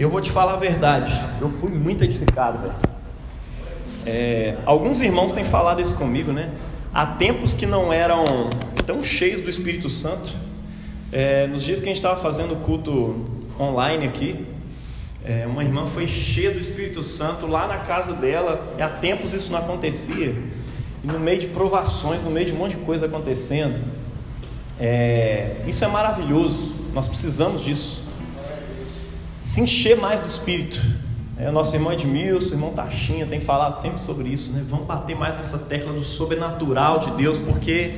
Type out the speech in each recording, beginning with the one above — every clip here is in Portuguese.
Eu vou te falar a verdade, eu fui muito edificado, velho. É, alguns irmãos têm falado isso comigo, né? Há tempos que não eram tão cheios do Espírito Santo. É, nos dias que a gente estava fazendo culto online aqui, é, uma irmã foi cheia do Espírito Santo lá na casa dela, e há tempos isso não acontecia. E no meio de provações, no meio de um monte de coisa acontecendo, é, isso é maravilhoso, nós precisamos disso. Se encher mais do Espírito. É, o nosso irmão Edmilson, irmão Tachinha, tem falado sempre sobre isso, né? Vamos bater mais nessa tecla do sobrenatural de Deus, porque,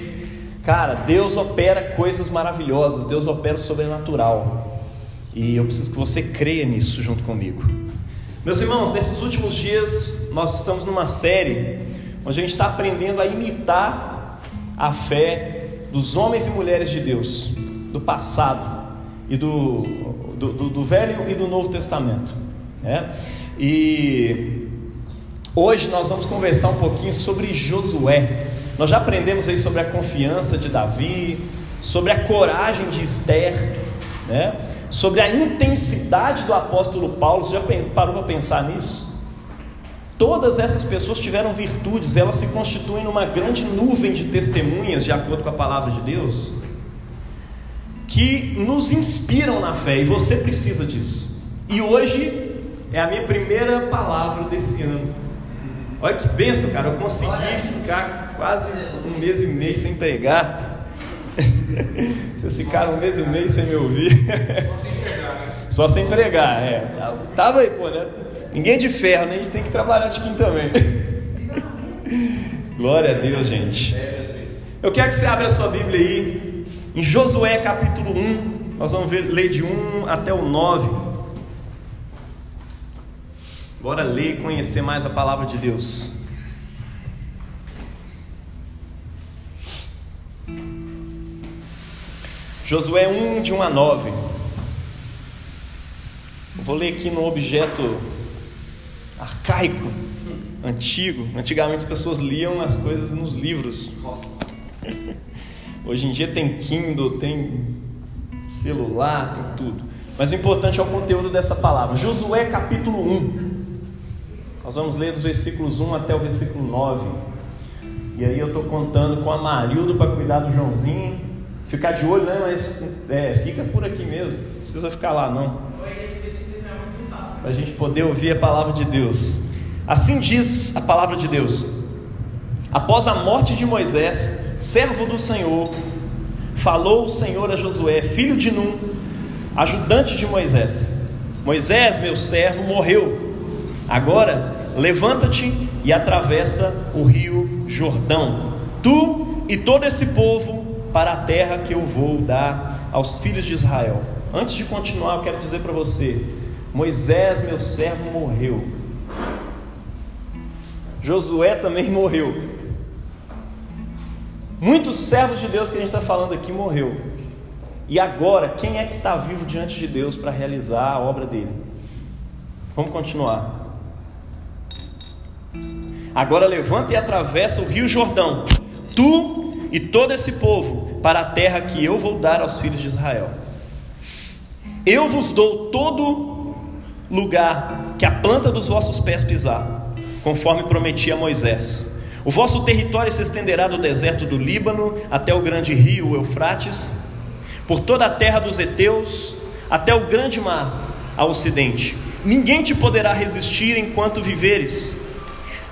cara, Deus opera coisas maravilhosas, Deus opera o sobrenatural. E eu preciso que você creia nisso junto comigo. Meus irmãos, nesses últimos dias nós estamos numa série onde a gente está aprendendo a imitar a fé dos homens e mulheres de Deus, do passado e do, do, do, do Velho e do Novo Testamento. Né? E hoje nós vamos conversar um pouquinho sobre Josué. Nós já aprendemos aí sobre a confiança de Davi, sobre a coragem de Esther, né? sobre a intensidade do apóstolo Paulo. Você já parou para pensar nisso? Todas essas pessoas tiveram virtudes, elas se constituem numa grande nuvem de testemunhas, de acordo com a palavra de Deus, que nos inspiram na fé, e você precisa disso. E hoje é a minha primeira palavra desse ano. Olha que benção, cara. Eu consegui ficar quase um mês e meio sem pregar. Vocês ficaram um mês e meio sem me ouvir. Só sem pregar, né? Só sem pregar, é. Tava aí, pô, né? Ninguém de ferro, né? A gente tem que trabalhar de quim também. Glória a Deus, gente. Eu quero que você abra a sua Bíblia aí, em Josué capítulo 1. Nós vamos ver, ler de 1 até o 9. Bora ler e conhecer mais a palavra de Deus. Josué 1, de 1 a 9. Eu vou ler aqui no objeto arcaico, antigo. Antigamente as pessoas liam as coisas nos livros. Nossa. Hoje em dia tem Kindle, tem celular, tem tudo. Mas o importante é o conteúdo dessa palavra. Josué capítulo 1. Nós vamos ler dos versículos 1 até o versículo 9. E aí eu estou contando com a Marildo para cuidar do Joãozinho. Ficar de olho, né? Mas é, fica por aqui mesmo. Não precisa ficar lá, não. Para a gente poder ouvir a palavra de Deus. Assim diz a palavra de Deus. Após a morte de Moisés, servo do Senhor, falou o Senhor a Josué, filho de Num, ajudante de Moisés: Moisés, meu servo, morreu Agora, levanta-te e atravessa o rio Jordão, tu e todo esse povo, para a terra que eu vou dar aos filhos de Israel. Antes de continuar, eu quero dizer para você: Moisés, meu servo, morreu. Josué também morreu. Muitos servos de Deus que a gente está falando aqui morreu. E agora, quem é que está vivo diante de Deus para realizar a obra dele? Vamos continuar. Agora levanta e atravessa o rio Jordão, tu e todo esse povo, para a terra que eu vou dar aos filhos de Israel. Eu vos dou todo lugar que a planta dos vossos pés pisar, conforme prometi a Moisés. O vosso território se estenderá do deserto do Líbano até o grande rio Eufrates, por toda a terra dos heteus, até o grande mar ao ocidente. Ninguém te poderá resistir enquanto viveres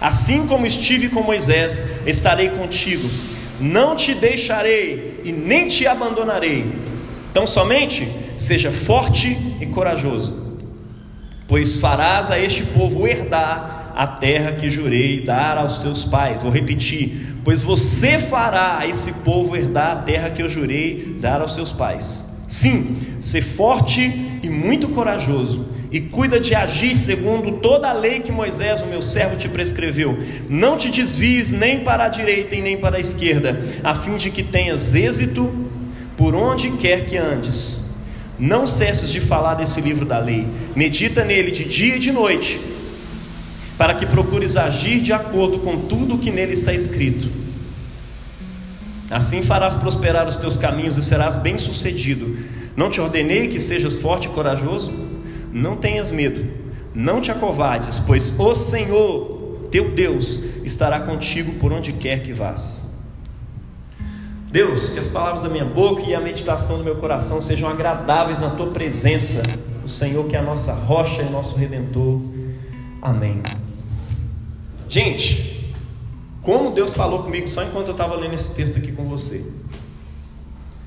Assim como estive com Moisés, estarei contigo. Não te deixarei e nem te abandonarei. Então somente seja forte e corajoso, pois farás a este povo herdar a terra que jurei dar aos seus pais. Vou repetir: pois você fará a esse povo herdar a terra que eu jurei dar aos seus pais. Sim, ser forte e muito corajoso e cuida de agir segundo toda a lei que Moisés, o meu servo, te prescreveu. Não te desvies nem para a direita e nem para a esquerda, a fim de que tenhas êxito por onde quer que andes. Não cesses de falar desse livro da lei, medita nele de dia e de noite, para que procures agir de acordo com tudo o que nele está escrito. Assim farás prosperar os teus caminhos e serás bem-sucedido. Não te ordenei que sejas forte e corajoso? não tenhas medo, não te acovardes, pois o Senhor, teu Deus, estará contigo por onde quer que vás. Deus, que as palavras da minha boca e a meditação do meu coração sejam agradáveis na tua presença, o Senhor que é a nossa rocha e nosso redentor. Amém. Gente, como Deus falou comigo só enquanto eu estava lendo esse texto aqui com você.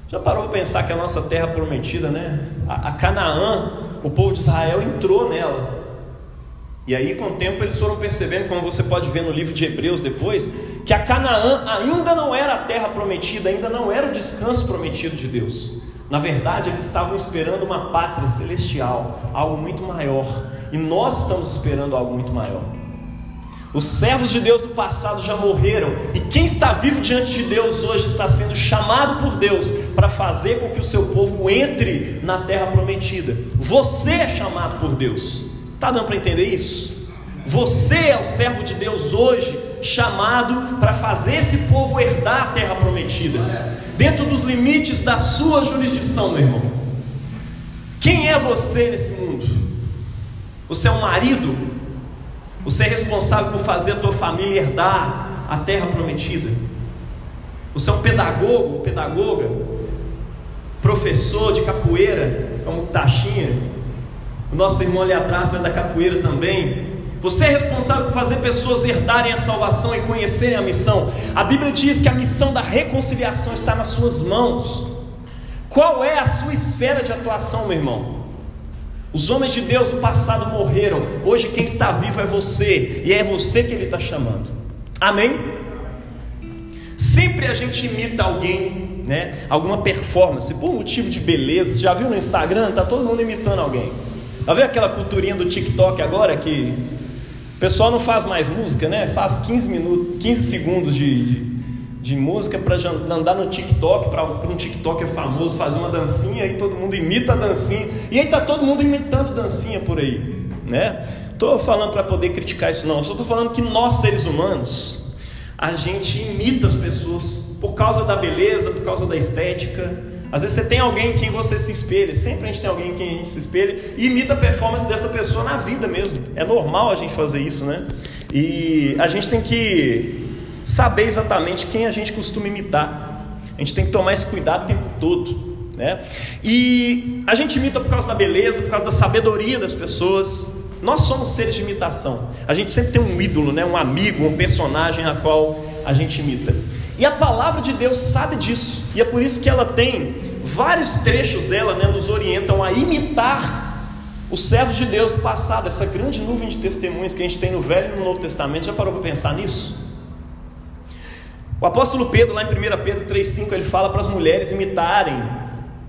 Já parou para pensar que a nossa terra prometida, né? A, a Canaã, o povo de Israel entrou nela. E aí, com o tempo, eles foram percebendo, como você pode ver no livro de Hebreus depois, que a Canaã ainda não era a terra prometida, ainda não era o descanso prometido de Deus. Na verdade, eles estavam esperando uma pátria celestial, algo muito maior. E nós estamos esperando algo muito maior. Os servos de Deus do passado já morreram, e quem está vivo diante de Deus hoje está sendo chamado por Deus para fazer com que o seu povo entre na terra prometida. Você é chamado por Deus. Está dando para entender isso? Você é o servo de Deus hoje, chamado para fazer esse povo herdar a terra prometida, dentro dos limites da sua jurisdição, meu irmão. Quem é você nesse mundo? Você é um marido? Você é responsável por fazer a tua família herdar a terra prometida? Você é um pedagogo, pedagoga, professor de capoeira, como Taxinha, o nosso irmão ali atrás é da capoeira também. Você é responsável por fazer pessoas herdarem a salvação e conhecerem a missão. A Bíblia diz que a missão da reconciliação está nas suas mãos. Qual é a sua esfera de atuação, meu irmão? Os homens de Deus do passado morreram, hoje quem está vivo é você, e é você que Ele está chamando. Amém? Sempre a gente imita alguém, né? Alguma performance, por motivo de beleza. Você já viu no Instagram? Tá todo mundo imitando alguém. Tá vendo aquela culturinha do TikTok agora que o pessoal não faz mais música, né? Faz 15 minutos, 15 segundos de, de, de música para andar no TikTok, para um TikToker famoso fazer uma dancinha e todo mundo imita a dancinha. E aí tá todo mundo imitando dancinha por aí, né? Tô falando para poder criticar isso não, só tô falando que nós seres humanos a gente imita as pessoas por causa da beleza, por causa da estética, às vezes você tem alguém em quem você se espelha, sempre a gente tem alguém em quem a gente se espelha e imita a performance dessa pessoa na vida mesmo. É normal a gente fazer isso, né? E a gente tem que saber exatamente quem a gente costuma imitar. A gente tem que tomar esse cuidado o tempo todo. Né? E a gente imita por causa da beleza, por causa da sabedoria das pessoas. Nós somos seres de imitação. A gente sempre tem um ídolo, né? um amigo, um personagem a qual a gente imita. E a palavra de Deus sabe disso, e é por isso que ela tem vários trechos dela, né, nos orientam a imitar os servos de Deus do passado, essa grande nuvem de testemunhas que a gente tem no Velho e no Novo Testamento. Já parou para pensar nisso? O apóstolo Pedro, lá em 1 Pedro 3,5, ele fala para as mulheres imitarem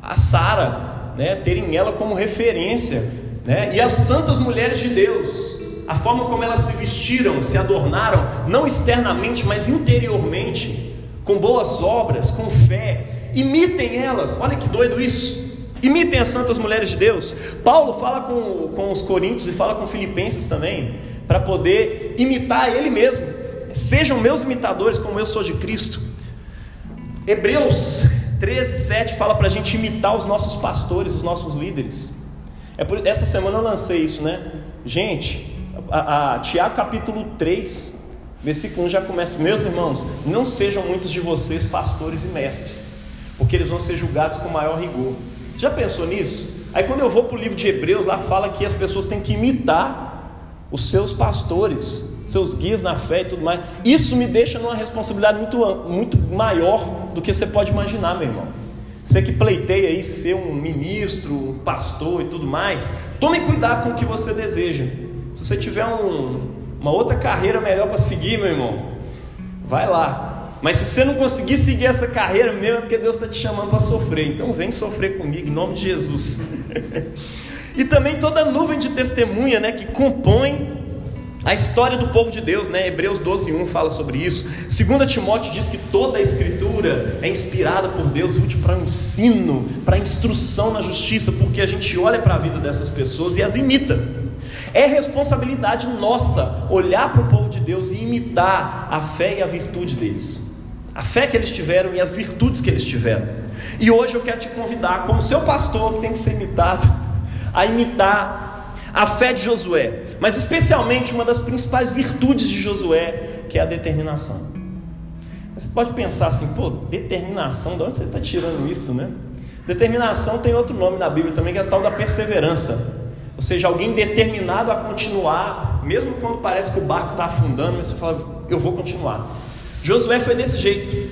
a Sara, né, terem ela como referência, né, e as santas mulheres de Deus, a forma como elas se vestiram, se adornaram, não externamente, mas interiormente com boas obras, com fé. Imitem elas, olha que doido isso. Imitem as santas mulheres de Deus. Paulo fala com, com os coríntios e fala com filipenses também, para poder imitar ele mesmo. Sejam meus imitadores, como eu sou de Cristo. Hebreus 13, 7 fala para a gente imitar os nossos pastores, os nossos líderes. É por, essa semana eu lancei isso, né? Gente, a, a Tiago capítulo 3, Versículo 1 já começa: Meus irmãos, não sejam muitos de vocês pastores e mestres, porque eles vão ser julgados com maior rigor. Você já pensou nisso? Aí quando eu vou para o livro de Hebreus, lá fala que as pessoas têm que imitar os seus pastores, seus guias na fé e tudo mais. Isso me deixa numa responsabilidade muito, muito maior do que você pode imaginar, meu irmão. Você que pleiteia aí ser um ministro, um pastor e tudo mais, tome cuidado com o que você deseja. Se você tiver um, uma outra carreira melhor para seguir, meu irmão, vai lá. Mas se você não conseguir seguir essa carreira mesmo, é porque Deus está te chamando para sofrer. Então vem sofrer comigo, em nome de Jesus. e também toda nuvem de testemunha né, que compõe a história do povo de Deus, né? Hebreus 12:1 fala sobre isso. 2 Timóteo diz que toda a escritura é inspirada por Deus, útil para o ensino, para a instrução na justiça, porque a gente olha para a vida dessas pessoas e as imita. É responsabilidade nossa olhar para o povo de Deus e imitar a fé e a virtude deles. A fé que eles tiveram e as virtudes que eles tiveram. E hoje eu quero te convidar, como seu pastor que tem que ser imitado, a imitar a fé de Josué, mas especialmente uma das principais virtudes de Josué, que é a determinação. Você pode pensar assim, pô, determinação, de onde você está tirando isso, né? Determinação tem outro nome na Bíblia também, que é a tal da perseverança. Ou seja, alguém determinado a continuar, mesmo quando parece que o barco está afundando, você fala, eu vou continuar. Josué foi desse jeito.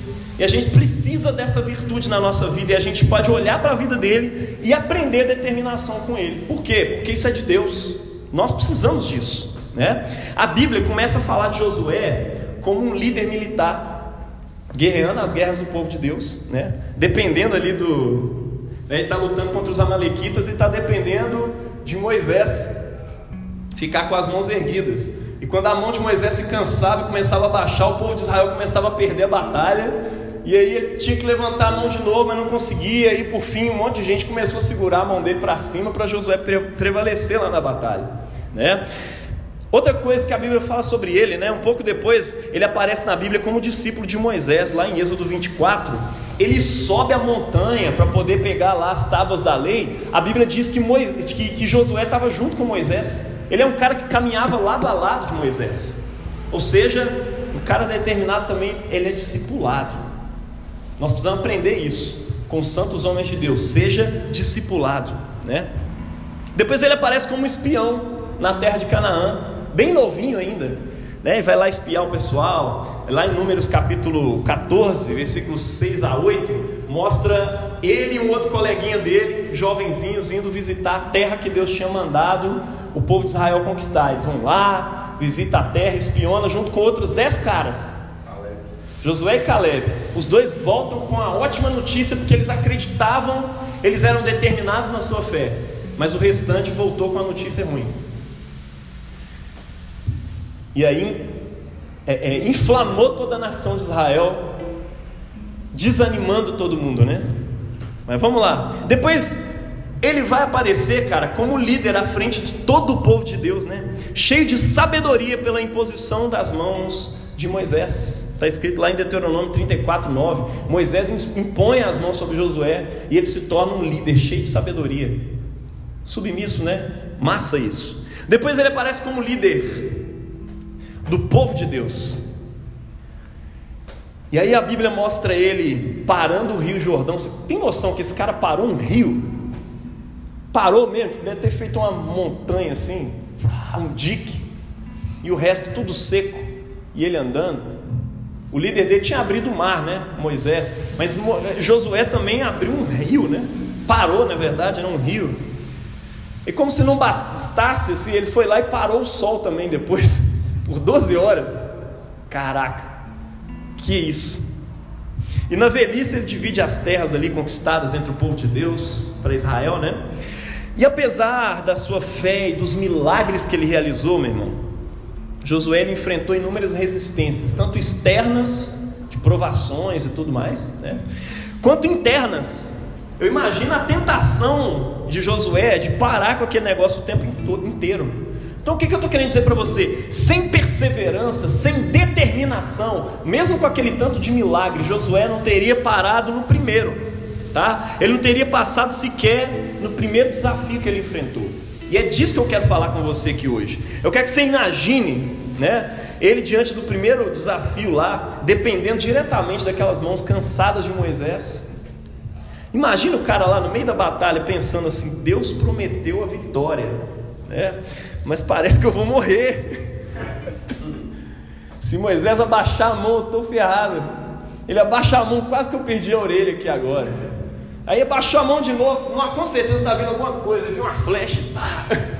E a gente precisa dessa virtude na nossa vida, e a gente pode olhar para a vida dele e aprender determinação com ele. Por quê? Porque isso é de Deus. Nós precisamos disso. Né? A Bíblia começa a falar de Josué como um líder militar, guerreando as guerras do povo de Deus, né? dependendo ali do. Né? Ele está lutando contra os Amalequitas e está dependendo de Moisés ficar com as mãos erguidas. E quando a mão de Moisés se cansava e começava a baixar, o povo de Israel começava a perder a batalha. E aí ele tinha que levantar a mão de novo, mas não conseguia. E por fim, um monte de gente começou a segurar a mão dele para cima para Josué prevalecer lá na batalha, né? Outra coisa que a Bíblia fala sobre ele, né? Um pouco depois, ele aparece na Bíblia como discípulo de Moisés, lá em Êxodo 24. Ele sobe a montanha para poder pegar lá as tábuas da lei. A Bíblia diz que, Moisés, que, que Josué estava junto com Moisés. Ele é um cara que caminhava lado a lado de Moisés. Ou seja, um cara determinado também, ele é discipulado. Nós precisamos aprender isso com os santos homens de Deus. Seja discipulado, né? Depois ele aparece como espião na terra de Canaã bem novinho ainda, né? E vai lá espiar o pessoal. Lá em Números capítulo 14, versículos 6 a 8, mostra ele e um outro coleguinha dele, jovenzinhos, indo visitar a terra que Deus tinha mandado o povo de Israel conquistar. Eles vão lá, visita a terra, espiona junto com outros dez caras. Josué e Caleb, os dois voltam com a ótima notícia porque eles acreditavam, eles eram determinados na sua fé, mas o restante voltou com a notícia ruim. E aí é, é, inflamou toda a nação de Israel, desanimando todo mundo, né? Mas vamos lá. Depois ele vai aparecer, cara, como líder à frente de todo o povo de Deus, né? Cheio de sabedoria pela imposição das mãos de Moisés. Está escrito lá em Deuteronômio 34, 9. Moisés impõe as mãos sobre Josué e ele se torna um líder cheio de sabedoria. Submisso, né? Massa isso. Depois ele aparece como líder do povo de Deus. E aí a Bíblia mostra ele parando o Rio Jordão. Você tem noção que esse cara parou um rio? Parou mesmo, deve ter feito uma montanha assim, um dique, e o resto tudo seco, e ele andando. O líder dele tinha abrido o mar, né? Moisés. Mas Josué também abriu um rio, né? Parou, na verdade, era um rio. E como se não bastasse, assim, ele foi lá e parou o sol também depois por 12 horas. Caraca, que isso! E na velhice ele divide as terras ali conquistadas entre o povo de Deus para Israel, né? E apesar da sua fé e dos milagres que ele realizou, meu irmão, Josué enfrentou inúmeras resistências, tanto externas, de provações e tudo mais, né? quanto internas. Eu imagino a tentação de Josué de parar com aquele negócio o tempo inteiro. Então o que, eu estou querendo dizer para você? Sem perseverança, sem determinação, mesmo com aquele tanto de milagre, Josué não teria parado no primeiro, tá? Ele não teria passado sequer no primeiro desafio que ele enfrentou. E é disso que eu quero falar com você aqui hoje. Eu quero que você imagine, né? Ele diante do primeiro desafio lá, dependendo diretamente daquelas mãos cansadas de Moisés. Imagina o cara lá no meio da batalha pensando assim: Deus prometeu a vitória, né? mas parece que eu vou morrer. Se Moisés abaixar a mão, eu estou ferrado. Ele abaixa a mão, quase que eu perdi a orelha aqui agora. Aí abaixou a mão de novo, com certeza está vendo alguma coisa, viu uma flecha.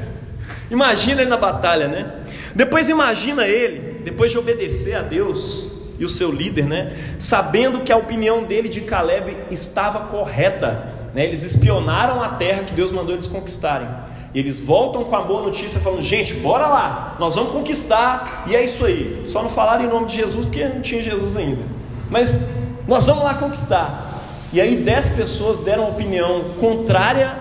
Imagina ele na batalha, né? Depois imagina ele, depois de obedecer a Deus e o seu líder, né? Sabendo que a opinião dele de Caleb estava correta, né? Eles espionaram a terra que Deus mandou eles conquistarem. Eles voltam com a boa notícia, falando: gente, bora lá, nós vamos conquistar, e é isso aí. Só não falaram em nome de Jesus, porque não tinha Jesus ainda. Mas nós vamos lá conquistar. E aí, dez pessoas deram opinião contrária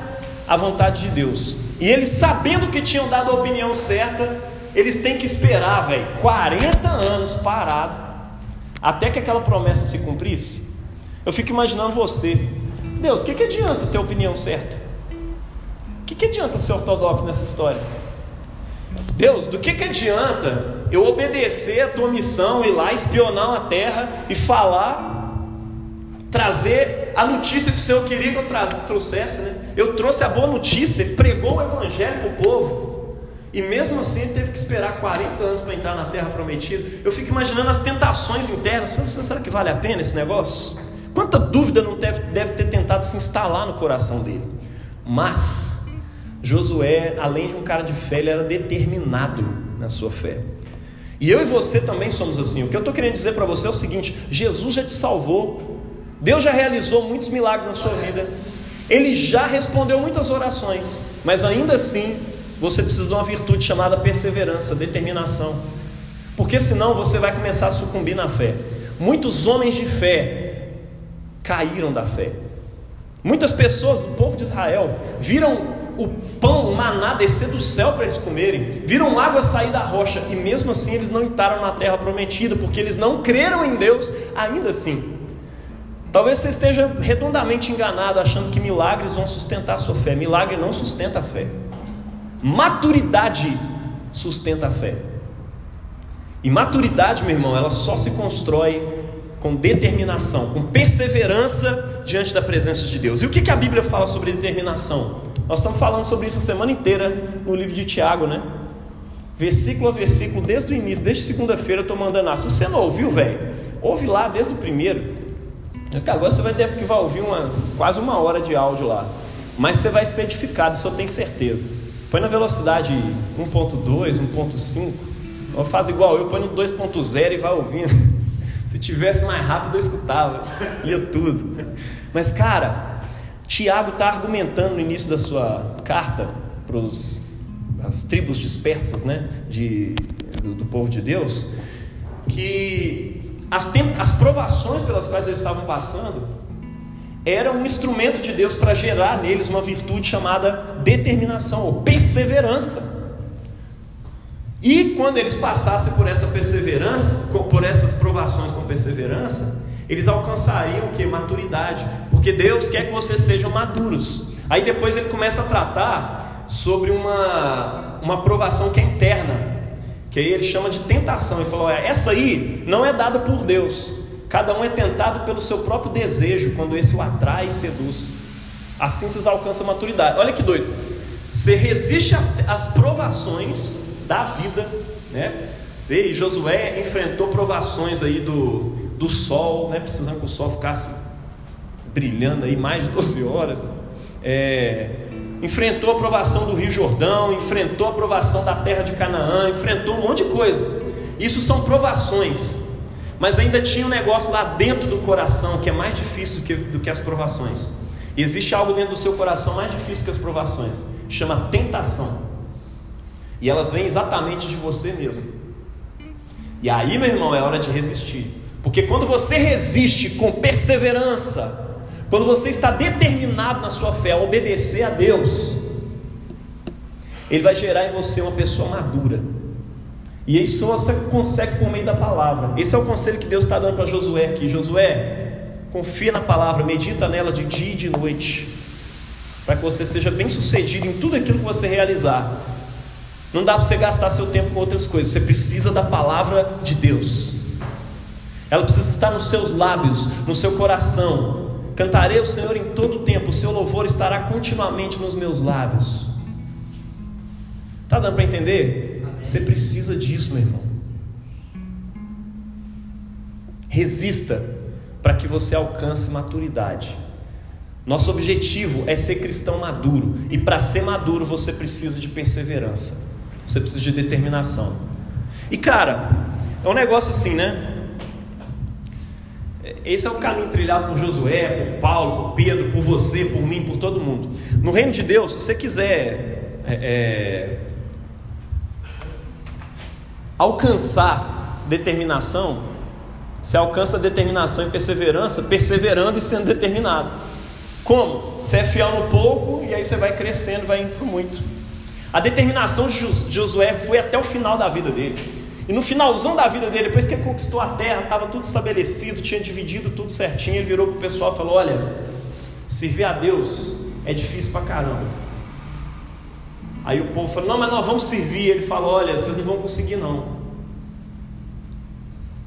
à vontade de Deus. E eles, sabendo que tinham dado a opinião certa, eles têm que esperar, velho, 40 anos parado, até que aquela promessa se cumprisse. Eu fico imaginando você, Deus, o que, que adianta ter a opinião certa? que, que adianta ser ortodoxo nessa história? Deus, do que, que adianta eu obedecer a tua missão, ir lá espionar a terra e falar, trazer a notícia que o Senhor queria que eu trouxesse, né? Eu trouxe a boa notícia, pregou o evangelho para o povo. E mesmo assim ele teve que esperar 40 anos para entrar na terra prometida. Eu fico imaginando as tentações internas. Será que vale a pena esse negócio? Quanta dúvida não deve, deve ter tentado se instalar no coração dele. Mas Josué, além de um cara de fé, ele era determinado na sua fé. E eu e você também somos assim. O que eu estou querendo dizer para você é o seguinte: Jesus já te salvou, Deus já realizou muitos milagres na sua vida, Ele já respondeu muitas orações, mas ainda assim você precisa de uma virtude chamada perseverança, determinação, porque senão você vai começar a sucumbir na fé. Muitos homens de fé caíram da fé. Muitas pessoas do povo de Israel viram o pão, o maná descer do céu para eles comerem, viram água sair da rocha e mesmo assim eles não entraram na terra prometida, porque eles não creram em Deus ainda assim. Talvez você esteja redondamente enganado achando que milagres vão sustentar a sua fé. Milagre não sustenta a fé. Maturidade sustenta a fé. E maturidade, meu irmão, ela só se constrói com determinação, com perseverança diante da presença de Deus. E o que, a Bíblia fala sobre determinação? Nós estamos falando sobre isso a semana inteira no livro de Tiago, né? Versículo a versículo, desde o início, desde segunda-feira eu estou mandando. Ah, se você não ouviu, velho, ouve lá desde o primeiro. Agora você vai ter que vai ouvir uma, quase uma hora de áudio lá. Mas você vai ser edificado, isso eu tenho certeza. Põe na velocidade 1.2, 1.5. Faz igual eu, põe no 2.0 e vai ouvindo. Se tivesse mais rápido eu escutava, lia tudo. Mas cara, Tiago está argumentando no início da sua carta para as tribos dispersas né, de, do, do, povo de Deus, que as, as provações pelas quais eles estavam passando eram um instrumento de Deus para gerar neles uma virtude chamada determinação ou perseverança. E quando eles passassem por essa perseverança, por essas provações com perseverança, eles alcançariam o que? Maturidade. Porque Deus quer que vocês sejam maduros. Aí depois ele começa a tratar sobre uma, uma aprovação que é interna. Que aí ele chama de tentação. Ele falou: essa aí não é dada por Deus. Cada um é tentado pelo seu próprio desejo, quando esse o atrai e seduz. Assim vocês alcançam a maturidade. Olha que doido. Você resiste às, às provações da vida, né? E Josué enfrentou provações aí do, do sol, né? precisando que o sol ficasse brilhando aí mais de 12 horas. É, enfrentou a aprovação do Rio Jordão, enfrentou a aprovação da terra de Canaã, enfrentou um monte de coisa. Isso são provações. Mas ainda tinha um negócio lá dentro do coração que é mais difícil do que, do que as provações. E existe algo dentro do seu coração mais difícil que as provações. Chama tentação. E elas vêm exatamente de você mesmo. E aí, meu irmão, é hora de resistir. Porque quando você resiste com perseverança, quando você está determinado na sua fé a obedecer a Deus, Ele vai gerar em você uma pessoa madura. E isso você consegue por meio da palavra. Esse é o conselho que Deus está dando para Josué aqui. Josué, confia na palavra, medita nela de dia e de noite, para que você seja bem sucedido em tudo aquilo que você realizar. Não dá para você gastar seu tempo com outras coisas, você precisa da palavra de Deus. Ela precisa estar nos seus lábios, no seu coração. Cantarei o Senhor em todo o tempo, o seu louvor estará continuamente nos meus lábios. Está dando para entender? Você precisa disso, meu irmão. Resista para que você alcance maturidade. Nosso objetivo é ser cristão maduro, e para ser maduro você precisa de perseverança, você precisa de determinação. E cara, é um negócio assim, né? Esse é o caminho trilhado por Josué, por Paulo, por Pedro, por você, por mim, por todo mundo. No reino de Deus, se você quiser é, é, alcançar determinação, você alcança determinação e perseverança, perseverando e sendo determinado. Como? Você é fiel no pouco e aí você vai crescendo, vai indo para muito. A determinação de Josué foi até o final da vida dele. E no finalzão da vida dele, depois que ele conquistou a terra, estava tudo estabelecido, tinha dividido tudo certinho, ele virou para o pessoal e falou: Olha, servir a Deus é difícil pra caramba. Aí o povo falou: Não, mas nós vamos servir. Ele falou: Olha, vocês não vão conseguir, não.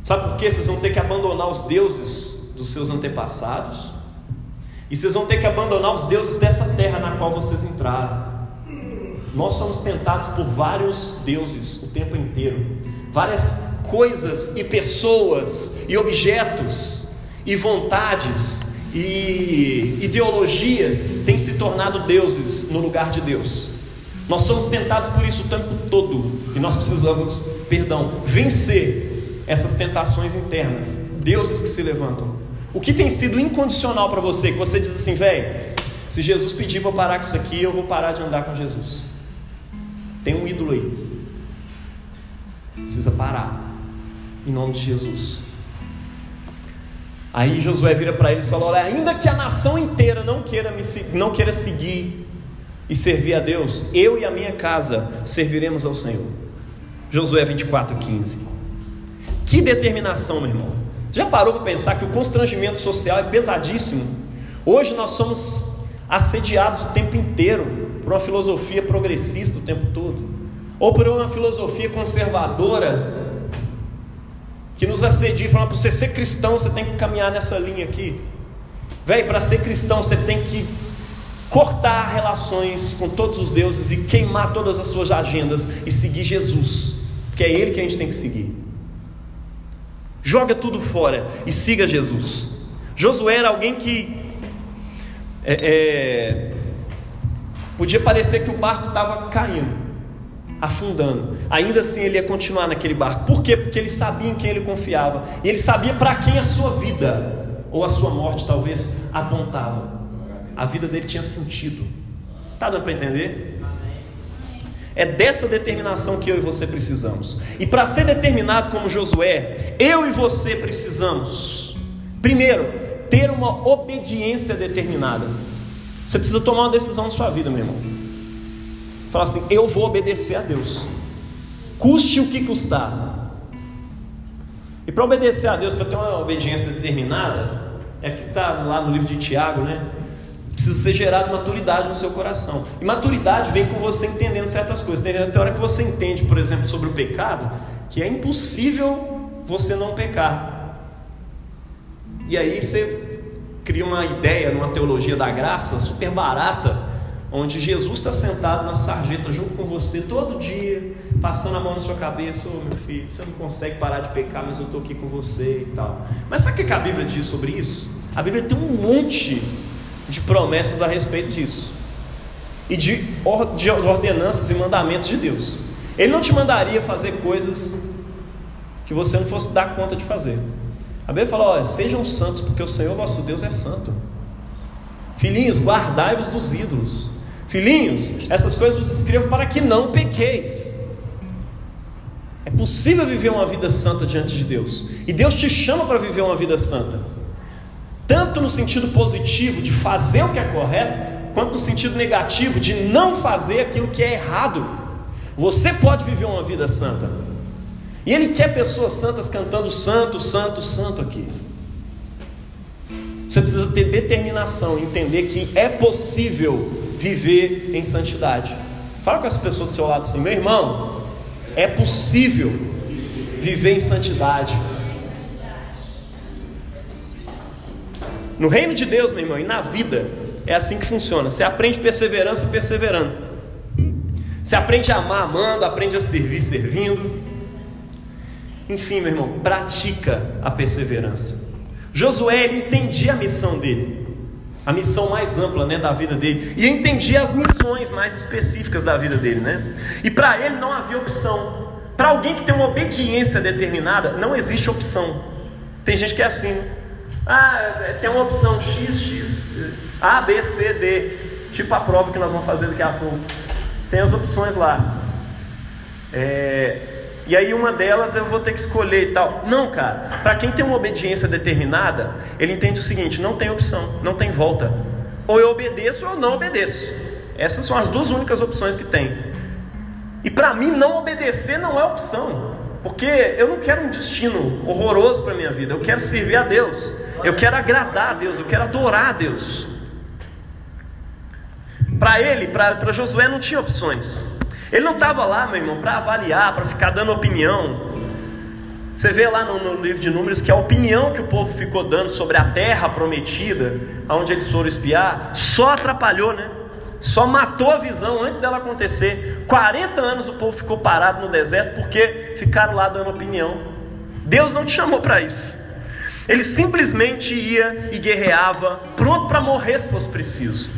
Sabe por quê? Vocês vão ter que abandonar os deuses dos seus antepassados. E vocês vão ter que abandonar os deuses dessa terra na qual vocês entraram. Nós somos tentados por vários deuses o tempo inteiro, várias coisas e pessoas e objetos e vontades e ideologias têm se tornado deuses no lugar de Deus. Nós somos tentados por isso o tempo todo e nós precisamos, perdão, vencer essas tentações internas, deuses que se levantam. O que tem sido incondicional para você, que você diz assim, velho, se Jesus pedir para parar com isso aqui, eu vou parar de andar com Jesus. Tem um ídolo aí. Precisa parar. Em nome de Jesus. Aí Josué vira para eles e fala: Olha, ainda que a nação inteira não queira, me, não queira seguir e servir a Deus, eu e a minha casa serviremos ao Senhor. Josué 24, 15. Que determinação, meu irmão. Já parou para pensar que o constrangimento social é pesadíssimo? Hoje nós somos assediados o tempo inteiro por uma filosofia progressista o tempo todo, ou por uma filosofia conservadora que nos assedia e fala: para você ser cristão, você tem que caminhar nessa linha aqui. Velho, para ser cristão, você tem que cortar relações com todos os deuses e queimar todas as suas agendas e seguir Jesus, que é Ele que a gente tem que seguir. Joga tudo fora e siga Jesus. Josué era alguém que é, é, Podia parecer que o barco estava caindo, afundando. Ainda assim ele ia continuar naquele barco. Por quê? Porque ele sabia em quem ele confiava. E ele sabia para quem a sua vida, ou a sua morte talvez, apontava. A vida dele tinha sentido. Está dando para entender? É dessa determinação que eu e você precisamos. E para ser determinado como Josué, eu e você precisamos, primeiro, ter uma obediência determinada. Você precisa tomar uma decisão na sua vida, meu irmão. Falar assim: eu vou obedecer a Deus, custe o que custar. E para obedecer a Deus, para ter uma obediência determinada, é que está lá no livro de Tiago, né? Precisa ser gerada maturidade no seu coração. E maturidade vem com você entendendo certas coisas. Tem até hora que você entende, por exemplo, sobre o pecado, que é impossível você não pecar. E aí você cria uma ideia numa teologia da graça super barata, onde Jesus está sentado na sarjeta junto com você todo dia, passando a mão na sua cabeça, ô oh, meu filho, você não consegue parar de pecar, mas eu estou aqui com você e tal. Mas sabe o que a Bíblia diz sobre isso? A Bíblia tem um monte de promessas a respeito disso. E de, de ordenanças e mandamentos de Deus. Ele não te mandaria fazer coisas que você não fosse dar conta de fazer. A Bíblia fala: olha, sejam santos, porque o Senhor vosso Deus é santo. Filhinhos, guardai-vos dos ídolos. Filhinhos, essas coisas vos escrevo para que não pequeis. É possível viver uma vida santa diante de Deus. E Deus te chama para viver uma vida santa. Tanto no sentido positivo de fazer o que é correto, quanto no sentido negativo de não fazer aquilo que é errado. Você pode viver uma vida santa. E Ele quer pessoas santas cantando santo, santo, santo aqui. Você precisa ter determinação, entender que é possível viver em santidade. Fala com essa pessoa do seu lado assim, meu irmão, é possível viver em santidade. No reino de Deus, meu irmão, e na vida, é assim que funciona. Você aprende perseverança perseverando. Você aprende a amar amando, aprende a servir servindo. Enfim, meu irmão, pratica a perseverança. Josué ele entendia a missão dele, a missão mais ampla, né, da vida dele, e entendia as missões mais específicas da vida dele, né? E para ele não havia opção. Para alguém que tem uma obediência determinada, não existe opção. Tem gente que é assim. Ah, tem uma opção X, X, A, B, C, D. Tipo a prova que nós vamos fazer daqui a pouco. Tem as opções lá. É, e aí uma delas eu vou ter que escolher e tal. Não, cara. Para quem tem uma obediência determinada, ele entende o seguinte: não tem opção, não tem volta. Ou eu obedeço ou eu não obedeço. Essas são as duas únicas opções que tem. E para mim não obedecer não é opção, porque eu não quero um destino horroroso para minha vida. Eu quero servir a Deus. Eu quero agradar a Deus, eu quero adorar a Deus. Para ele, para Josué, não tinha opções. Ele não estava lá, meu irmão, para avaliar, para ficar dando opinião. Você vê lá no, no, livro de Números que a opinião que o povo ficou dando sobre a terra prometida, aonde eles foram espiar, só atrapalhou, né? Só matou a visão antes dela acontecer. 40 anos o povo ficou parado no deserto porque ficaram lá dando opinião. Deus não te chamou para isso. Ele simplesmente ia e guerreava, pronto para morrer se fosse preciso.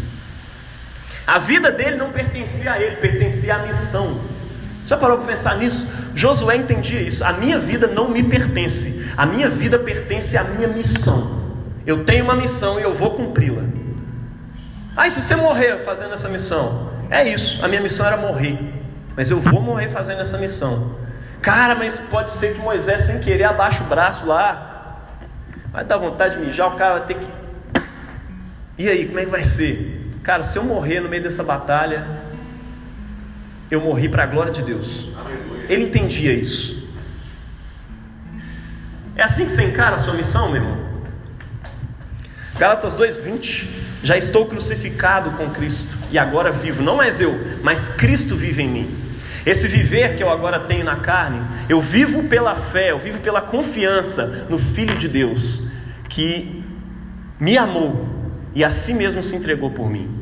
A vida dele não pertencia a ele, pertencia à missão. Já parou para pensar nisso? Josué entendia isso. A minha vida não me pertence. A minha vida pertence à minha missão. Eu tenho uma missão e eu vou cumpri-la. Ah, e se você morrer fazendo essa missão? É isso. A minha missão era morrer. Mas eu vou morrer fazendo essa missão. Cara, mas pode ser que Moisés, sem querer, abaixe o braço lá Vai dar vontade de mijar, o cara vai ter que. E aí, como é que vai ser? Cara, se eu morrer no meio dessa batalha, eu morri para a glória de Deus. Ele entendia isso. É assim que você encara a sua missão, meu irmão? Gálatas 2:20 Já estou crucificado com Cristo e agora vivo, não mais eu, mas Cristo vive em mim. Esse viver que eu agora tenho na carne, eu vivo pela fé, eu vivo pela confiança no Filho de Deus, que me amou e a si mesmo se entregou por mim.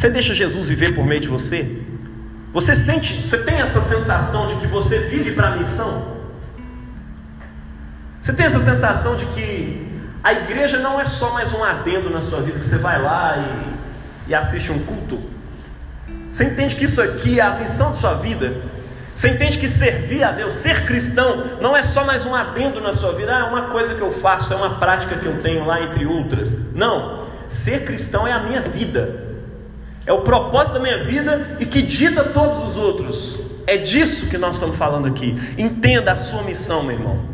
Você deixa Jesus viver por meio de você? Você sente, você tem essa sensação de que você vive para a missão? Você tem essa sensação de que a igreja não é só mais um adendo na sua vida, que você vai lá e, e assiste um culto? Você entende que isso aqui é a missão de sua vida? Você entende que servir a Deus, ser cristão, não é só mais um adendo na sua vida, ah, é uma coisa que eu faço, é uma prática que eu tenho lá entre outras. Não, ser cristão é a minha vida, é o propósito da minha vida e que dita todos os outros. É disso que nós estamos falando aqui. Entenda a sua missão, meu irmão.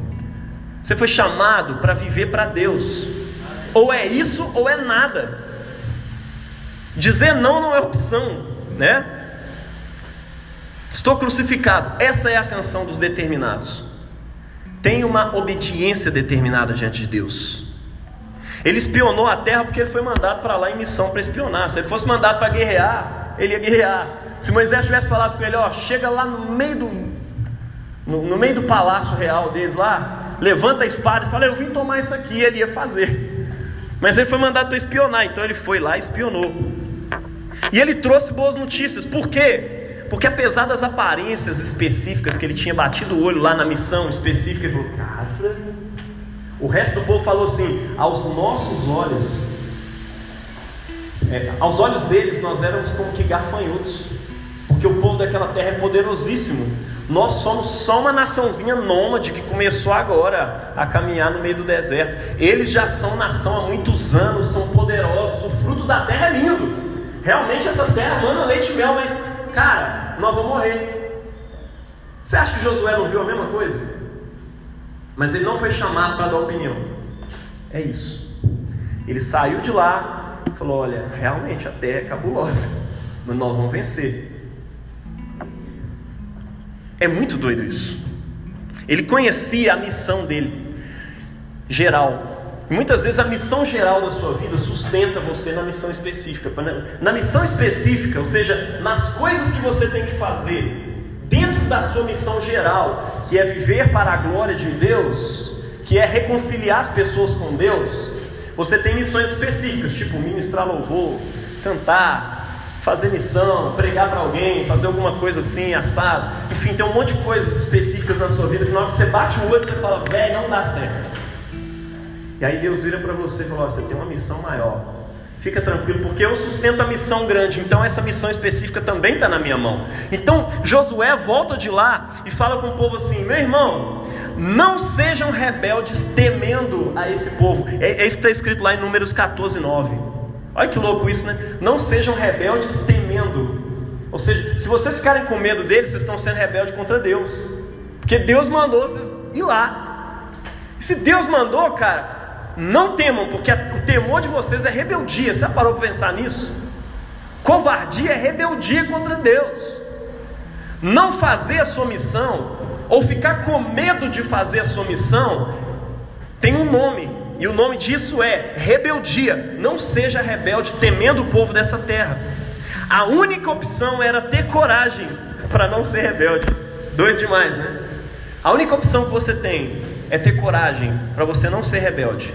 Você foi chamado para viver para Deus. Ou é isso ou é nada. Dizer não não é opção né? Estou crucificado. Essa é a canção dos determinados. Tem uma obediência determinada diante de Deus. Ele espionou a terra porque ele foi mandado para lá em missão para espionar. Se ele fosse mandado para guerrear, ele ia guerrear. Se Moisés tivesse falado com ele, ó, chega lá no meio do no, no meio do palácio real deles lá, levanta a espada e fala, eu vim tomar isso aqui, ele ia fazer. Mas ele foi mandado para espionar, então ele foi lá e espionou. E ele trouxe boas notícias. Por quê? Porque apesar das aparências específicas que ele tinha batido o olho lá na missão específica, ele falou: Cara, o resto do povo falou assim: aos nossos olhos, é, aos olhos deles nós éramos como que gafanhotos, porque o povo daquela terra é poderosíssimo. Nós somos só uma naçãozinha nômade que começou agora a caminhar no meio do deserto. Eles já são nação há muitos anos, são poderosos, o fruto da terra é lindo. Realmente essa terra manda leite e mel, mas, cara, nós vamos morrer. Você acha que Josué não viu a mesma coisa? Mas ele não foi chamado para dar opinião. É isso. Ele saiu de lá e falou: Olha, realmente a terra é cabulosa, mas nós vamos vencer. É muito doido isso. Ele conhecia a missão dele, geral, Muitas vezes a missão geral da sua vida sustenta você na missão específica. Na missão específica, ou seja, nas coisas que você tem que fazer da sua missão geral, que é viver para a glória de Deus, que é reconciliar as pessoas com Deus, você tem missões específicas, tipo ministrar louvor, cantar, fazer missão, pregar para alguém, fazer alguma coisa assim, assado. Enfim, tem um monte de coisas específicas na sua vida que na hora que você bate o olho, você fala, velho, não dá certo. E aí Deus vira para você e fala: Você tem uma missão maior. Fica tranquilo, porque eu sustento a missão grande, então essa missão específica também está na minha mão. Então Josué volta de lá e fala com o povo assim: Meu irmão, não sejam rebeldes temendo a esse povo. É, é isso que está escrito lá em Números 14, 9. Olha que louco isso, né? Não sejam rebeldes temendo. Ou seja, se vocês ficarem com medo deles, vocês estão sendo rebeldes contra Deus. Porque Deus mandou vocês ir lá. E se Deus mandou, cara, não temam, porque o temor de vocês é rebeldia. Você parou para pensar nisso? Covardia é rebeldia contra Deus. Não fazer a sua missão, ou ficar com medo de fazer a sua missão, tem um nome, e o nome disso é rebeldia. Não seja rebelde temendo o povo dessa terra. A única opção era ter coragem para não ser rebelde. Doido demais, né? A única opção que você tem é ter coragem para você não ser rebelde.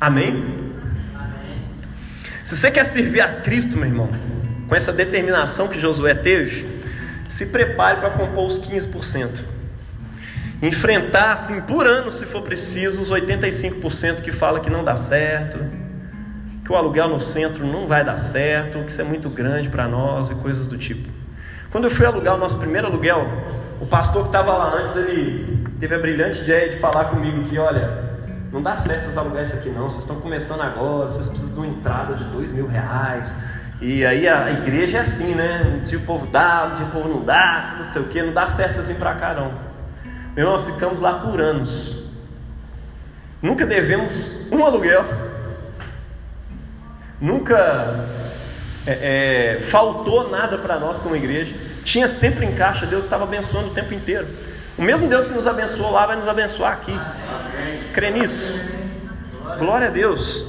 Amém? Se você quer servir a Cristo, meu irmão, com essa determinação que Josué teve, se prepare para compor os 15%. Enfrentar, assim, por ano, se for preciso, os 85% que fala que não dá certo, que o aluguel no centro não vai dar certo, que isso é muito grande para nós e coisas do tipo. Quando eu fui alugar o nosso primeiro aluguel, o pastor que estava lá antes, ele teve a brilhante ideia de falar comigo que, olha, não dá certo vocês alugar isso aqui não, vocês estão começando agora, vocês precisam de uma entrada de dois mil reais. E aí a igreja é assim, né? Um dia o povo dá, um dia o povo não dá, não sei o que, não dá certo vocês virem para cá não. Nós ficamos lá por anos. Nunca devemos um aluguel. Nunca é, é, faltou nada para nós como igreja. Tinha sempre em caixa, Deus estava abençoando o tempo inteiro. O mesmo Deus que nos abençoou lá vai nos abençoar aqui. Crê nisso? Glória a Deus.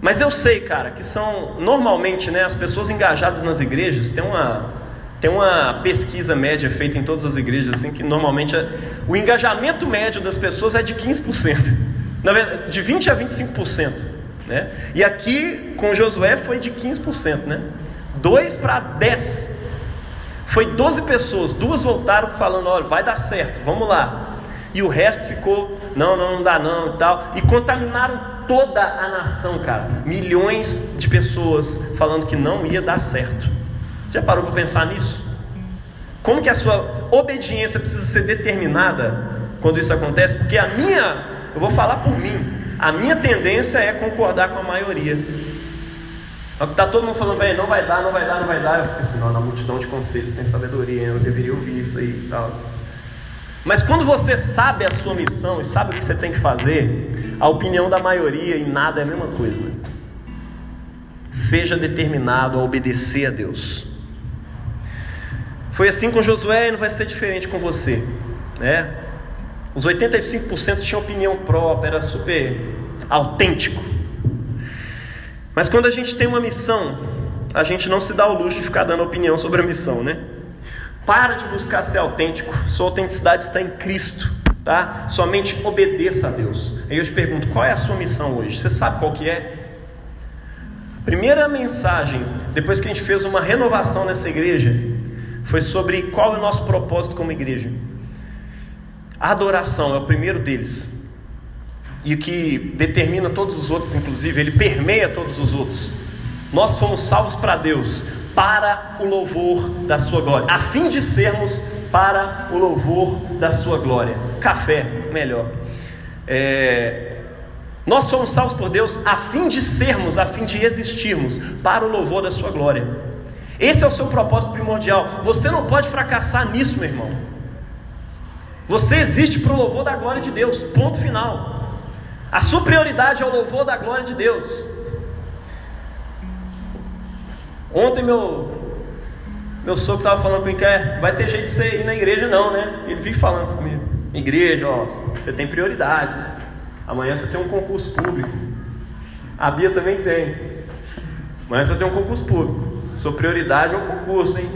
Mas eu sei, cara, que são normalmente, né, as pessoas engajadas nas igrejas, tem uma tem uma pesquisa média feita em todas as igrejas assim que normalmente é, o engajamento médio das pessoas é de 15%. Na verdade, de 20 a 25%, né? E aqui com Josué foi de 15%, né? 2 para 10. Foi 12 pessoas, duas voltaram falando, olha, vai dar certo, vamos lá. E o resto ficou, não, não, não dá não e tal. E contaminaram toda a nação, cara. Milhões de pessoas falando que não ia dar certo. Já parou para pensar nisso? Como que a sua obediência precisa ser determinada quando isso acontece? Porque a minha, eu vou falar por mim, a minha tendência é concordar com a maioria. Está todo mundo falando, velho, não vai dar, não vai dar, não vai dar. Eu fico assim, na multidão de conselhos tem sabedoria, eu deveria ouvir isso aí e tal. Mas quando você sabe a sua missão e sabe o que você tem que fazer, a opinião da maioria em nada é a mesma coisa. Seja determinado a obedecer a Deus. Foi assim com Josué e não vai ser diferente com você, né? Os 85% tinham opinião própria, era super autêntico. Mas quando a gente tem uma missão, a gente não se dá o luxo de ficar dando opinião sobre a missão, né? Para de buscar ser autêntico. Sua autenticidade está em Cristo, tá? Somente obedeça a Deus. Aí eu te pergunto, qual é a sua missão hoje? Você sabe qual que é? Primeira mensagem, depois que a gente fez uma renovação nessa igreja, foi sobre qual é o nosso propósito como igreja. A adoração é o primeiro deles. E que determina todos os outros, inclusive, ele permeia todos os outros. Nós fomos salvos para Deus, para o louvor da sua glória, a fim de sermos para o louvor da sua glória. Café, melhor. É, nós fomos salvos por Deus a fim de sermos, a fim de existirmos para o louvor da sua glória. Esse é o seu propósito primordial. Você não pode fracassar nisso, meu irmão. Você existe para o louvor da glória de Deus. Ponto final. A sua prioridade é o louvor da glória de Deus. Ontem meu meu sogro estava falando comigo que vai ter jeito de você ir na igreja não, né? Ele vive falando isso comigo. Igreja, ó, você tem prioridades, né? Amanhã você tem um concurso público. A Bia também tem. Amanhã você tem um concurso público. Sua prioridade é o concurso, hein?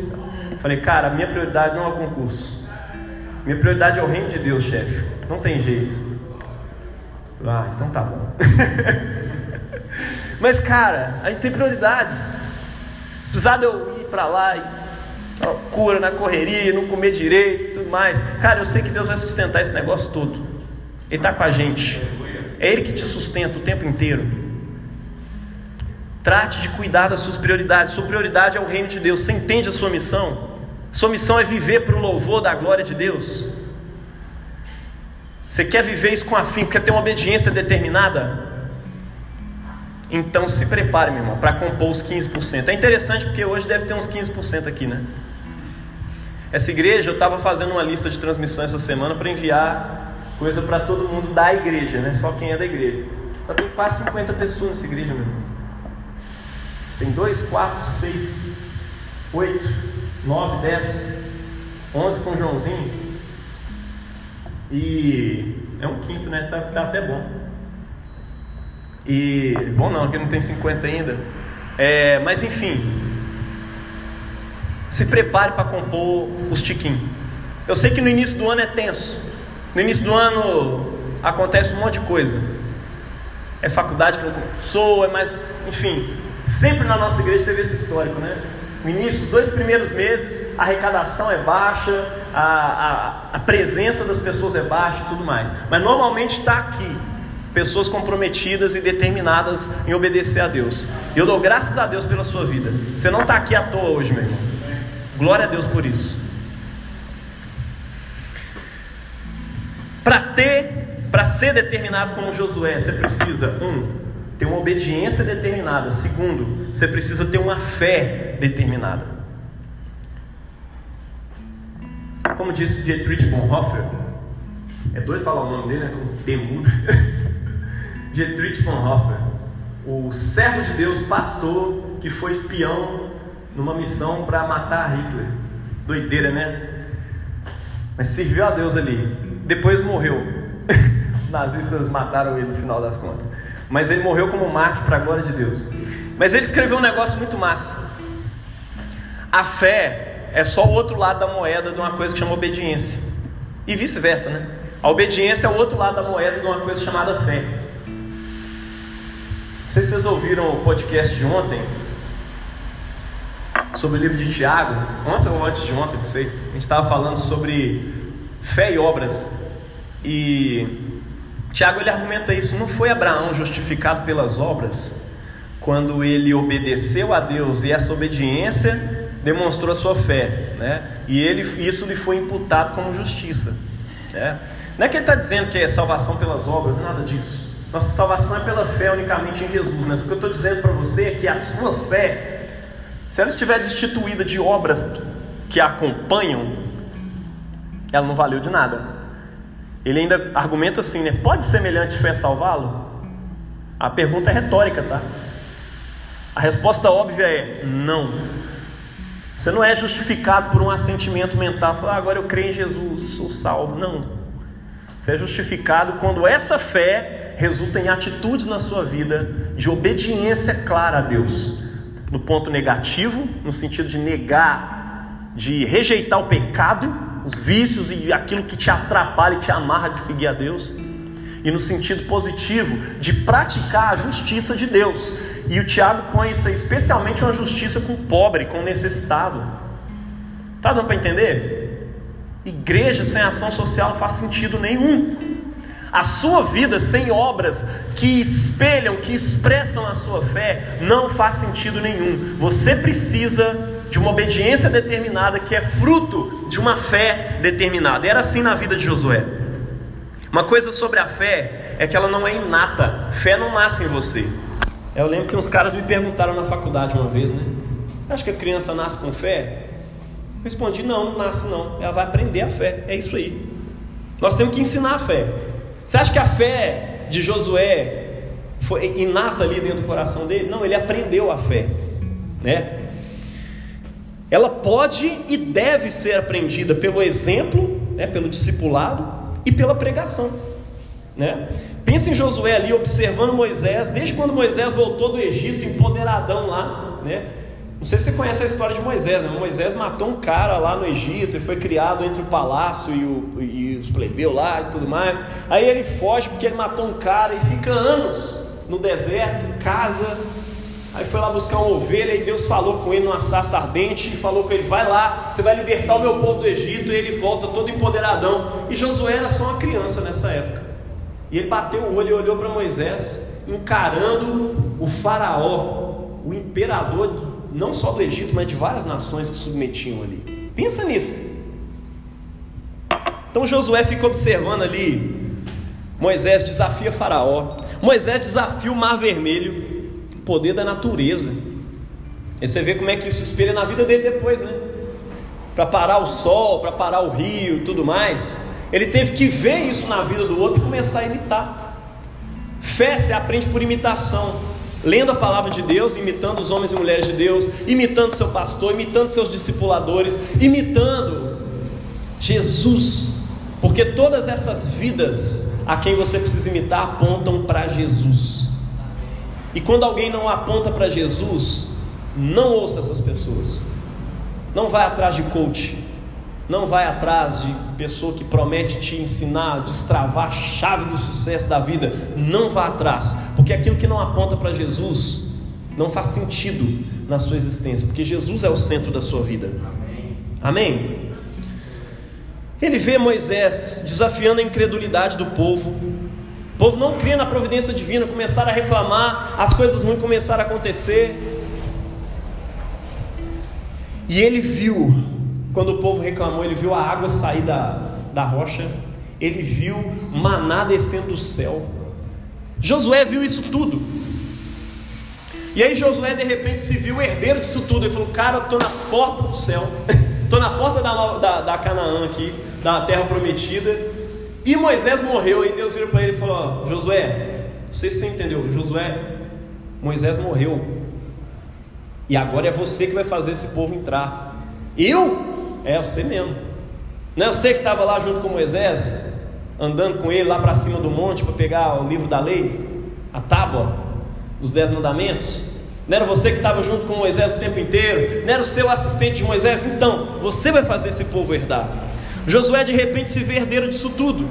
Falei, cara, minha prioridade não é o concurso. Minha prioridade é o reino de Deus, chefe. Não tem jeito. Ah, então tá bom. Mas, cara, a gente tem prioridades precisar de eu ir para lá e cura na correria, não comer direito, tudo mais. Cara, eu sei que Deus vai sustentar esse negócio todo. Ele está com a gente. É Ele que te sustenta o tempo inteiro. Trate de cuidar das suas prioridades. Sua prioridade é o reino de Deus. Você entende a sua missão? Sua missão é viver para o louvor da glória de Deus. Você quer viver isso com afim, quer ter uma obediência determinada? Então se prepare, meu irmão, para compor os 15%. É interessante porque hoje deve ter uns 15% aqui, né? Essa igreja, eu estava fazendo uma lista de transmissão essa semana para enviar coisa para todo mundo da igreja, né? Só quem é da igreja. Já tem quase 50 pessoas nessa igreja, meu irmão. Tem 2, 4, 6, 8, 9, 10, 11 com o Joãozinho. E é um quinto, né? Tá, tá até bom. E, bom não, que não tem 50 ainda. É, mas enfim, se prepare para compor os tiquinhos. Eu sei que no início do ano é tenso. No início do ano acontece um monte de coisa. É faculdade que não começou, é mais. Enfim, sempre na nossa igreja teve esse histórico, né? No início, os dois primeiros meses, a arrecadação é baixa, a, a, a presença das pessoas é baixa e tudo mais. Mas normalmente está aqui, pessoas comprometidas e determinadas em obedecer a Deus. Eu dou graças a Deus pela sua vida. Você não está aqui à toa hoje, meu irmão. Glória a Deus por isso. Para ter, para ser determinado como Josué, você precisa um ter uma obediência determinada. Segundo, você precisa ter uma fé determinada. Como disse Dietrich Bonhoeffer, é doido falar o nome dele, né? Como temudo. Dietrich Bonhoeffer, o servo de Deus, pastor, que foi espião numa missão para matar Hitler. Doideira, né? Mas serviu a Deus ali. Depois morreu. Os nazistas mataram ele no final das contas mas ele morreu como mártir para a glória de Deus. Mas ele escreveu um negócio muito massa. A fé é só o outro lado da moeda de uma coisa que chama obediência. E vice-versa, né? A obediência é o outro lado da moeda de uma coisa chamada fé. Não sei se vocês ouviram o podcast de ontem sobre o livro de Tiago, ontem ou antes de ontem, não sei. A gente estava falando sobre fé e obras. E Tiago ele argumenta isso. Não foi Abraão justificado pelas obras quando ele obedeceu a Deus e essa obediência demonstrou a sua fé, né? E ele isso lhe foi imputado como justiça. Né? Não é que ele está dizendo que é salvação pelas obras, nada disso. Nossa salvação é pela fé unicamente em Jesus. Mas o que eu estou dizendo para você é que a sua fé, se ela estiver destituída de obras que a acompanham, ela não valeu de nada. Ele ainda argumenta assim, né? Pode semelhante fé salvá-lo? A pergunta é retórica, tá? A resposta óbvia é não. Você não é justificado por um assentimento mental, falar, ah, agora eu creio em Jesus, sou salvo. Não. Você é justificado quando essa fé resulta em atitudes na sua vida de obediência clara a Deus. No ponto negativo, no sentido de negar, de rejeitar o pecado os vícios e aquilo que te atrapalha e te amarra de seguir a Deus. E no sentido positivo, de praticar a justiça de Deus. E o Tiago põe isso aí, especialmente uma justiça com o pobre, com o necessitado. Tá dando para entender? Igreja sem ação social não faz sentido nenhum. A sua vida sem obras que espelham, que expressam a sua fé, não faz sentido nenhum. Você precisa de uma obediência determinada que é fruto de uma fé determinada. Era assim na vida de Josué. Uma coisa sobre a fé é que ela não é inata. Fé não nasce em você. Eu lembro que uns caras me perguntaram na faculdade uma vez, né? Acho que a criança nasce com fé? Eu respondi: não, não nasce não. Ela vai aprender a fé. É isso aí. Nós temos que ensinar a fé. Você acha que a fé de Josué foi inata ali dentro do coração dele? Não, ele aprendeu a fé, né? Ela pode e deve ser aprendida pelo exemplo, né, pelo discipulado e pela pregação. Né? Pensa em Josué ali observando Moisés, desde quando Moisés voltou do Egito, empoderadão lá. Né? Não sei se você conhece a história de Moisés, né? Moisés matou um cara lá no Egito e foi criado entre o palácio e, o, e os plebeus lá e tudo mais. Aí ele foge porque ele matou um cara e fica anos no deserto, casa, Aí foi lá buscar uma ovelha e Deus falou com ele numa sarça ardente e falou com ele: Vai lá, você vai libertar o meu povo do Egito. E ele volta todo empoderadão. E Josué era só uma criança nessa época. E ele bateu o olho e olhou para Moisés, encarando o Faraó, o imperador, não só do Egito, mas de várias nações que submetiam ali. Pensa nisso. Então Josué fica observando ali. Moisés desafia Faraó. Moisés desafia o Mar Vermelho poder da natureza. E você vê como é que isso espelha na vida dele depois, né? Para parar o sol, para parar o rio e tudo mais. Ele teve que ver isso na vida do outro e começar a imitar. Fé se aprende por imitação, lendo a palavra de Deus, imitando os homens e mulheres de Deus, imitando seu pastor, imitando seus discipuladores, imitando Jesus. Porque todas essas vidas a quem você precisa imitar apontam para Jesus. E quando alguém não aponta para Jesus, não ouça essas pessoas. Não vai atrás de coach. Não vai atrás de pessoa que promete te ensinar, destravar a chave do sucesso da vida. Não vá atrás, porque aquilo que não aponta para Jesus não faz sentido na sua existência, porque Jesus é o centro da sua vida. Amém? Amém? Ele vê Moisés desafiando a incredulidade do povo. O povo não cria na providência divina, começaram a reclamar, as coisas ruins começaram a acontecer. E ele viu, quando o povo reclamou, ele viu a água sair da, da rocha, ele viu maná descendo do céu. Josué viu isso tudo. E aí Josué de repente se viu herdeiro disso tudo. Ele falou: Cara, eu estou na porta do céu, estou na porta da, da, da, Canaã aqui, da terra prometida. E Moisés morreu. Aí Deus virou para ele e falou: Josué, não sei se você entendeu, Josué, Moisés morreu. E agora é você que vai fazer esse povo entrar. Eu? É você mesmo. Não é você que estava lá junto com Moisés, andando com ele lá para cima do monte para pegar o livro da lei, a tábua dos dez mandamentos? Não era você que estava junto com Moisés o tempo inteiro? Não era o seu assistente de Moisés? Então, você vai fazer esse povo herdar. Josué de repente se vê herdeiro disso tudo.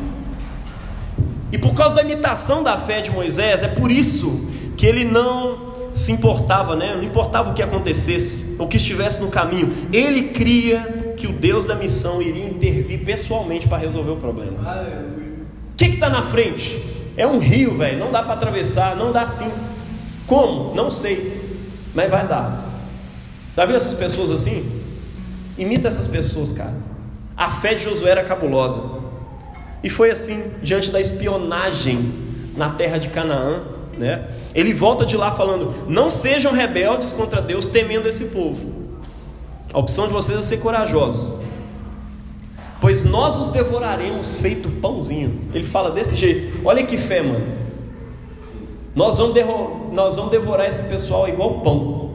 E por causa da imitação da fé de Moisés, é por isso que ele não se importava, né? Não importava o que acontecesse, ou que estivesse no caminho. Ele cria que o Deus da missão iria intervir pessoalmente para resolver o problema. O que está na frente? É um rio, velho. Não dá para atravessar, não dá assim. Como? Não sei, mas vai dar. Já viu essas pessoas assim? Imita essas pessoas, cara. A fé de Josué era cabulosa. E foi assim, diante da espionagem na terra de Canaã, né? Ele volta de lá falando: Não sejam rebeldes contra Deus, temendo esse povo. A opção de vocês é ser corajosos, pois nós os devoraremos feito pãozinho. Ele fala desse jeito: Olha que fé, mano. Nós vamos, nós vamos devorar esse pessoal igual pão.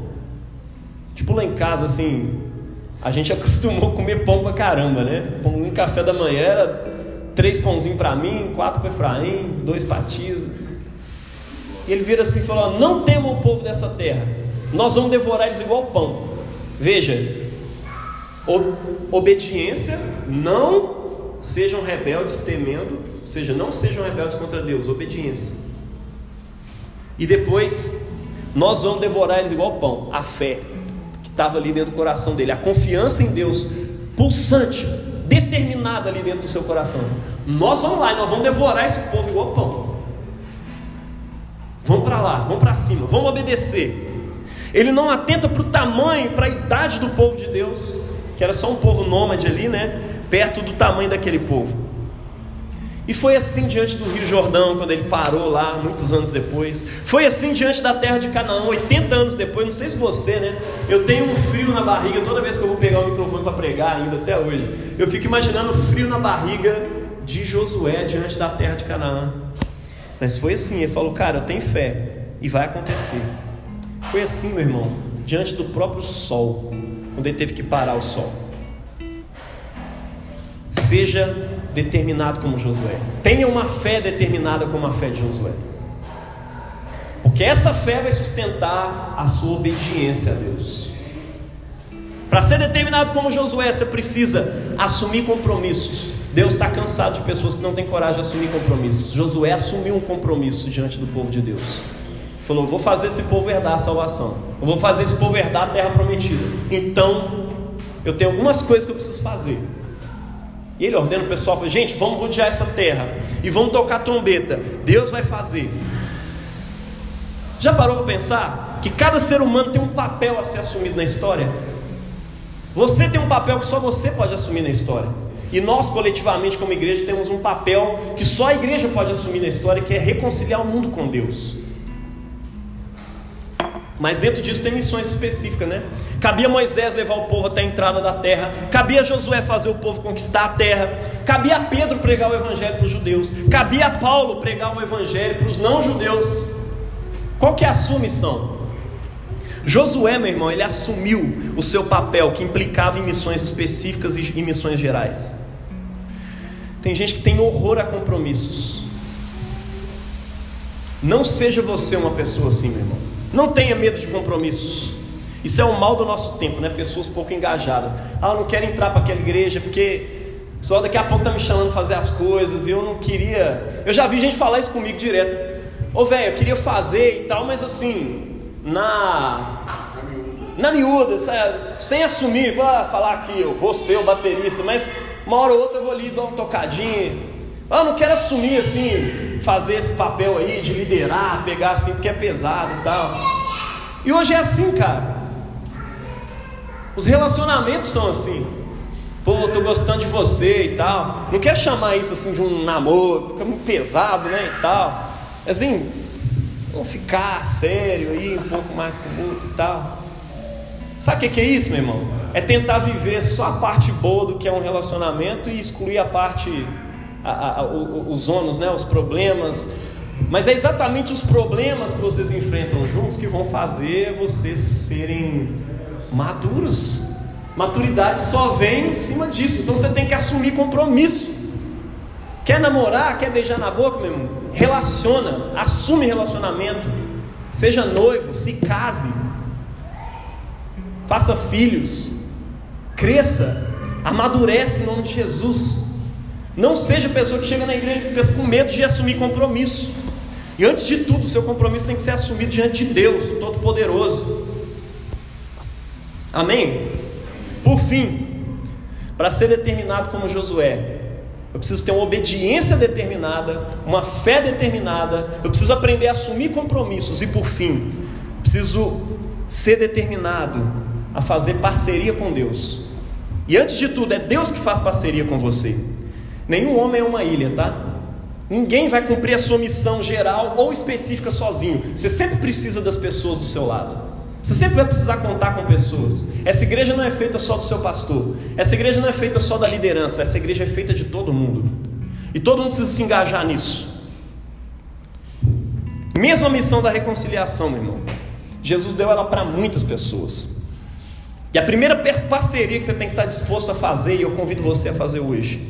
Tipo lá em casa, assim, a gente acostumou comer pão pra caramba, né? Pão café da manhã era três pãozinhos para mim, quatro para Efraim, dois para Tisa. E ele vira assim e fala: Não temam o povo dessa terra, nós vamos devorar eles igual pão. Veja, obediência, não sejam rebeldes temendo, ou seja, não sejam rebeldes contra Deus, obediência. E depois, nós vamos devorar eles igual pão, a fé estava ali dentro do coração dele, a confiança em Deus, pulsante, determinada ali dentro do seu coração. Nós vamos lá nós vamos devorar esse povo igual pão. Vamos para lá, vamos para cima, vamos obedecer. Ele não atenta para o tamanho, para a idade do povo de Deus, que era só um povo nômade ali, né? Perto do tamanho daquele povo. E foi assim diante do Rio Jordão, quando ele parou lá, muitos anos depois. Foi assim diante da terra de Canaã, 80 anos depois. Não sei se você, né? Eu tenho um frio na barriga toda vez que eu vou pegar o microfone para pregar, ainda até hoje. Eu fico imaginando o frio na barriga de Josué diante da terra de Canaã. Mas foi assim, ele falou, cara, eu tenho fé e vai acontecer. Foi assim, meu irmão, diante do próprio sol, quando ele teve que parar o sol. Seja determinado como Josué. Tenha uma fé determinada como a fé de Josué. Porque essa fé vai sustentar a sua obediência a Deus. Para ser determinado como Josué, você precisa assumir compromissos. Deus está cansado de pessoas que não têm coragem de assumir compromissos. Josué assumiu um compromisso diante do povo de Deus. Falou: Vou fazer esse povo herdar a salvação. Eu vou fazer esse povo herdar a terra prometida. Então, eu tenho algumas coisas que eu preciso fazer. E ele ordena o pessoal: Gente, vamos rodear essa terra e vamos tocar trombeta. Deus vai fazer. Já parou para pensar que cada ser humano tem um papel a ser assumido na história? Você tem um papel que só você pode assumir na história. E nós, coletivamente, como igreja, temos um papel que só a igreja pode assumir na história, que é reconciliar o mundo com Deus. Mas dentro disso tem missões específicas, né? Cabia Moisés levar o povo até a entrada da terra, cabia Josué fazer o povo conquistar a terra, cabia Pedro pregar o evangelho para os judeus, cabia Paulo pregar o evangelho para os não judeus. Qual que é a sua missão? Josué, meu irmão, ele assumiu o seu papel que implicava em missões específicas e missões gerais. Tem gente que tem horror a compromissos. Não seja você uma pessoa assim, meu irmão. Não tenha medo de compromissos. Isso é o mal do nosso tempo, né? Pessoas pouco engajadas. Ah, eu não quero entrar para aquela igreja porque só daqui a pouco tá me chamando fazer as coisas e eu não queria. Eu já vi gente falar isso comigo direto. Ô, velho, eu queria fazer e tal, mas assim, na na miúda, sem assumir, falar que eu vou ser o baterista, mas uma hora ou outra eu vou ali dar uma tocadinha. Ah, não quero assumir assim, fazer esse papel aí de liderar, pegar assim, porque é pesado e tal. E hoje é assim, cara. Os relacionamentos são assim. Pô, tô gostando de você e tal. Não quer chamar isso assim de um namoro, fica muito pesado, né? E tal. Assim, vamos ficar sério aí, um pouco mais com o e tal. Sabe o que é isso, meu irmão? É tentar viver só a parte boa do que é um relacionamento e excluir a parte, a, a, os ônus, né? os problemas. Mas é exatamente os problemas que vocês enfrentam juntos que vão fazer vocês serem maduros. Maturidade só vem em cima disso. Então você tem que assumir compromisso. Quer namorar, quer beijar na boca, meu irmão? Relaciona, assume relacionamento. Seja noivo, se case faça filhos, cresça, amadurece em nome de Jesus. Não seja pessoa que chega na igreja e fica com medo de assumir compromisso. E antes de tudo, seu compromisso tem que ser assumido diante de Deus, o Todo-Poderoso. Amém? Por fim, para ser determinado como Josué, eu preciso ter uma obediência determinada, uma fé determinada, eu preciso aprender a assumir compromissos e, por fim, preciso ser determinado a fazer parceria com Deus. E antes de tudo, é Deus que faz parceria com você. Nenhum homem é uma ilha, tá? Ninguém vai cumprir a sua missão geral ou específica sozinho. Você sempre precisa das pessoas do seu lado. Você sempre vai precisar contar com pessoas. Essa igreja não é feita só do seu pastor. Essa igreja não é feita só da liderança. Essa igreja é feita de todo mundo. E todo mundo precisa se engajar nisso. Mesmo a missão da reconciliação, meu irmão. Jesus deu ela para muitas pessoas. E a primeira parceria que você tem que estar disposto a fazer, e eu convido você a fazer hoje,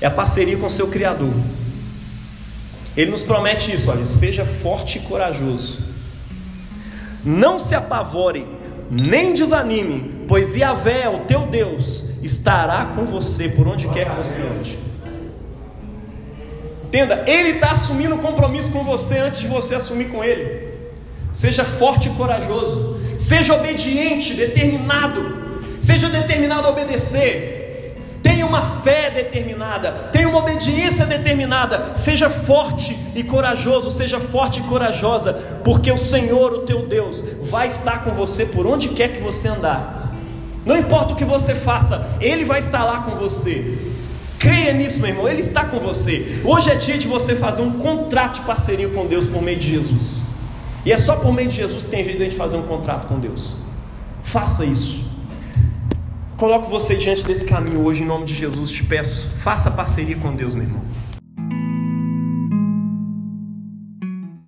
é a parceria com o seu Criador. Ele nos promete isso, olha, seja forte e corajoso. Não se apavore, nem desanime, pois Yahvé, o teu Deus, estará com você por onde quer que você ande. Entenda, Ele está assumindo o compromisso com você antes de você assumir com Ele. Seja forte e corajoso. Seja obediente, determinado. Seja determinado a obedecer. Tenha uma fé determinada, tenha uma obediência determinada, seja forte e corajoso, seja forte e corajosa, porque o Senhor, o teu Deus, vai estar com você por onde quer que você andar. Não importa o que você faça, Ele vai estar lá com você. Creia nisso, meu irmão, Ele está com você. Hoje é dia de você fazer um contrato de parceria com Deus por meio de Jesus. E é só por meio de Jesus que tem jeito de a gente fazer um contrato com Deus. Faça isso. Coloco você diante desse caminho hoje, em nome de Jesus, te peço. Faça parceria com Deus, meu irmão.